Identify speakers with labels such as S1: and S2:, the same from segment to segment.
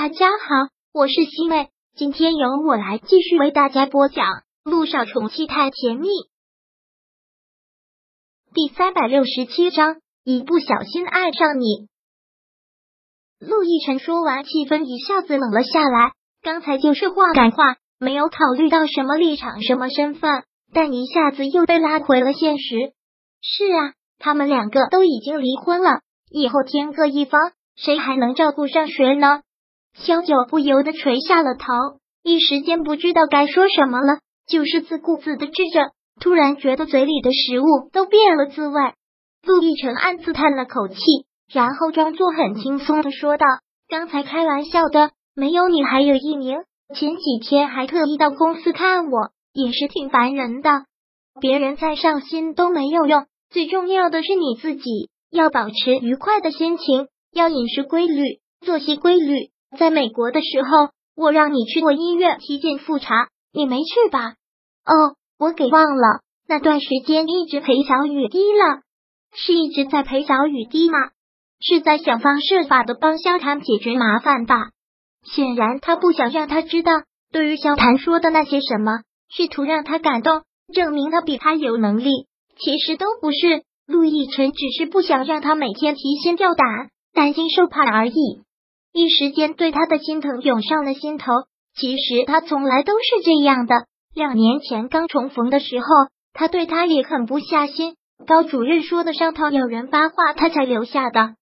S1: 大家好，我是西妹，今天由我来继续为大家播讲《路上宠妻太甜蜜》第三百六十七章，一不小心爱上你。陆亦辰说完，气氛一下子冷了下来。刚才就是话赶话，没有考虑到什么立场、什么身份，但一下子又被拉回了现实。是啊，他们两个都已经离婚了，以后天各一方，谁还能照顾上谁呢？萧九不由得垂下了头，一时间不知道该说什么了，就是自顾自的吃着，突然觉得嘴里的食物都变了滋味。陆亦辰暗自叹了口气，然后装作很轻松的说道：“刚才开玩笑的，没有你还有一名，前几天还特意到公司看我，也是挺烦人的。别人再上心都没有用，最重要的是你自己要保持愉快的心情，要饮食规律，作息规律。”在美国的时候，我让你去过医院体检复查，你没去吧？哦，我给忘了。那段时间一直陪小雨滴了，是一直在陪小雨滴吗？是在想方设法的帮萧谈解决麻烦吧？显然他不想让他知道，对于萧谈说的那些什么，试图让他感动，证明他比他有能力。其实都不是，陆亦辰只是不想让他每天提心吊胆，担惊受怕而已。一时间，对他的心疼涌上了心头。其实他从来都是这样的。两年前刚重逢的时候，他对他也狠不下心。高主任说的上头有人发话，他才留下的。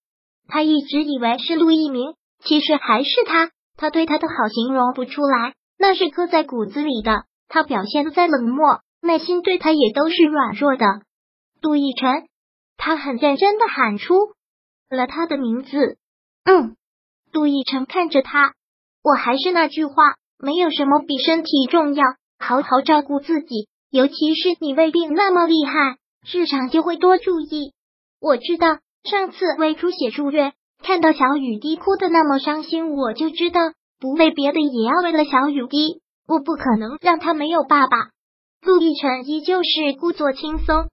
S1: 他一直以为是陆一鸣，其实还是他。他对他的好形容不出来，那是刻在骨子里的。他表现的再冷漠，内心对他也都是软弱的。陆亦辰，他很认真的喊出了他的名字。嗯。陆亦辰看着他，我还是那句话，没有什么比身体重要。好好照顾自己，尤其是你胃病那么厉害，日常就会多注意。我知道上次胃出血住院，看到小雨滴哭的那么伤心，我就知道不为别的，也要为了小雨滴。我不可能让他没有爸爸。陆亦辰依旧是故作轻松，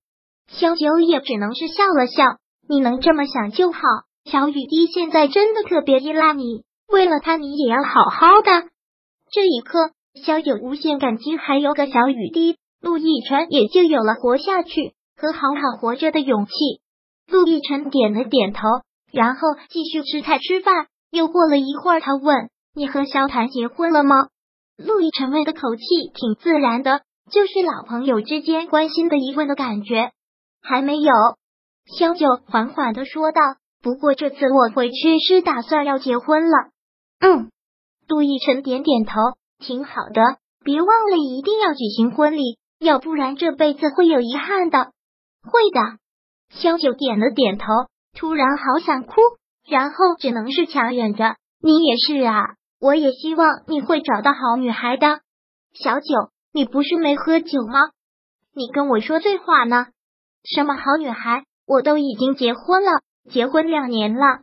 S1: 萧九也只能是笑了笑。你能这么想就好。小雨滴现在真的特别依赖你，为了他，你也要好好的。这一刻，萧九无限感激，还有个小雨滴，陆亦辰也就有了活下去和好好活着的勇气。陆亦辰点了点头，然后继续吃菜吃饭。又过了一会儿，他问：“你和萧谈结婚了吗？”陆亦辰问的口气挺自然的，就是老朋友之间关心的疑问的感觉。还没有，萧九缓缓的说道。不过这次我回去是打算要结婚了。嗯，杜奕晨点点头，挺好的。别忘了一定要举行婚礼，要不然这辈子会有遗憾的。会的，萧九点了点头。突然好想哭，然后只能是强忍着。你也是啊，我也希望你会找到好女孩的。小九，你不是没喝酒吗？你跟我说醉话呢？什么好女孩？我都已经结婚了。结婚两年了，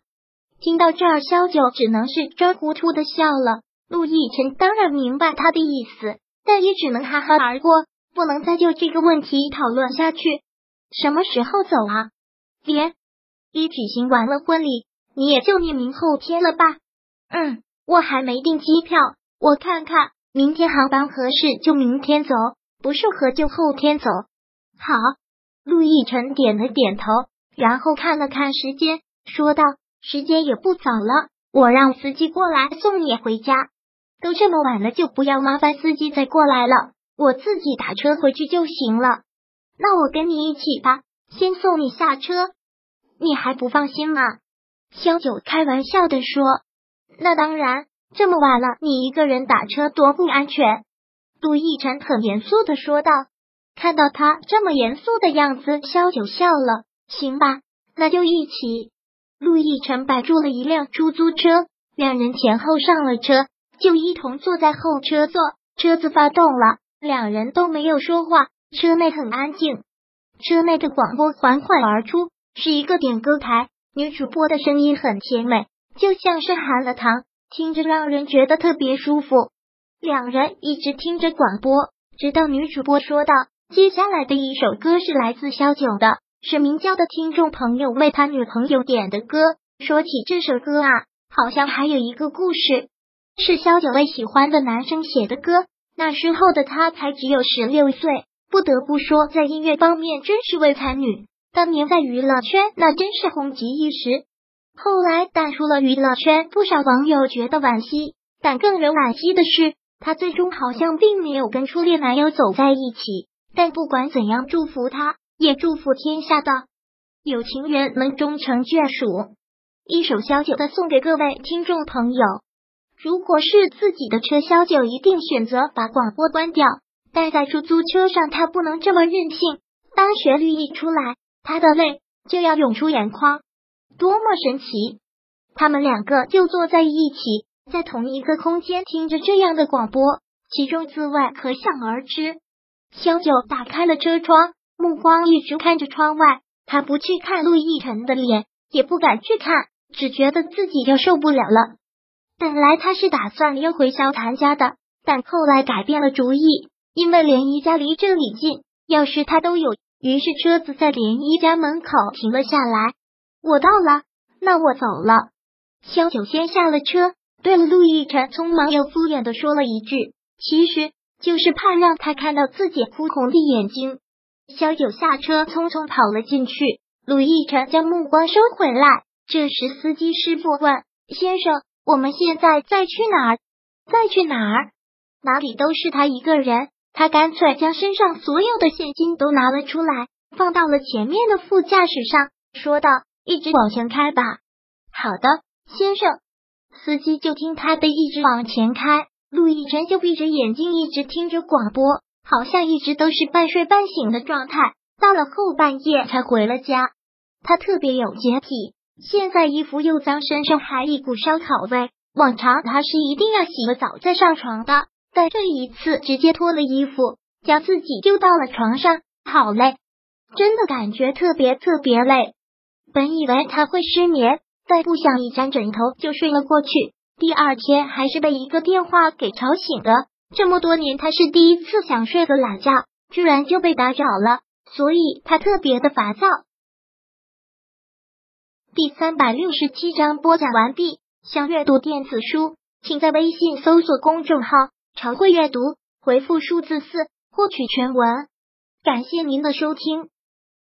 S1: 听到这儿，萧九只能是装糊涂的笑了。陆亦辰当然明白他的意思，但也只能哈哈而过，不能再就这个问题讨论下去。什么时候走啊？别一举行完了婚礼，你也就你明后天了吧？嗯，我还没订机票，我看看明天航班合适就明天走，不适合就后天走。好，陆亦辰点了点头。然后看了看时间，说道：“时间也不早了，我让司机过来送你回家。都这么晚了，就不要麻烦司机再过来了，我自己打车回去就行了。那我跟你一起吧，先送你下车。你还不放心吗？”萧九开玩笑的说：“那当然，这么晚了，你一个人打车多不安全。”杜奕晨很严肃的说道。看到他这么严肃的样子，萧九笑了。行吧，那就一起。陆亦辰摆住了一辆出租车，两人前后上了车，就一同坐在后车座。车子发动了，两人都没有说话，车内很安静。车内的广播缓缓而出，是一个点歌台，女主播的声音很甜美，就像是含了糖，听着让人觉得特别舒服。两人一直听着广播，直到女主播说道：“接下来的一首歌是来自萧九的。”是明娇的听众朋友为他女朋友点的歌。说起这首歌啊，好像还有一个故事。是萧九为喜欢的男生写的歌。那时候的他才只有十六岁，不得不说，在音乐方面真是位才女。当年在娱乐圈那真是红极一时。后来淡出了娱乐圈，不少网友觉得惋惜。但更人惋惜的是，他最终好像并没有跟初恋男友走在一起。但不管怎样，祝福他，也祝福天下的有情人能终成眷属。一首萧九的送给各位听众朋友。如果是自己的车，萧九一定选择把广播关掉。但在出租车上，他不能这么任性。当旋律一出来，他的泪就要涌出眼眶。多么神奇！他们两个就坐在一起，在同一个空间听着这样的广播，其中滋味可想而知。萧九打开了车窗，目光一直看着窗外。他不去看陆亦辰的脸，也不敢去看，只觉得自己要受不了了。本来他是打算要回萧谭家的，但后来改变了主意，因为连姨家离这里近，钥匙他都有。于是车子在连姨家门口停了下来。我到了，那我走了。萧九先下了车，对了陆亦辰匆忙又敷衍的说了一句，其实就是怕让他看到自己哭红的眼睛。小九下车，匆匆跑了进去。陆亦辰将目光收回来。这时，司机师傅问：“先生，我们现在再去哪儿？再去哪儿？哪里都是他一个人。”他干脆将身上所有的现金都拿了出来，放到了前面的副驾驶上，说道。一直往前开吧。好的，先生。司机就听他的，一直往前开。陆亦辰就闭着眼睛，一直听着广播，好像一直都是半睡半醒的状态。到了后半夜才回了家。他特别有洁癖，现在衣服又脏，身上还一股烧烤味。往常他是一定要洗个澡再上床的，但这一次直接脱了衣服，将自己丢到了床上。好累，真的感觉特别特别累。本以为他会失眠，但不想一沾枕头就睡了过去。第二天还是被一个电话给吵醒的。这么多年，他是第一次想睡个懒觉，居然就被打扰了，所以他特别的烦躁。第三百六十七章播讲完毕。想阅读电子书，请在微信搜索公众号“常会阅读”，回复数字四获取全文。感谢您的收听。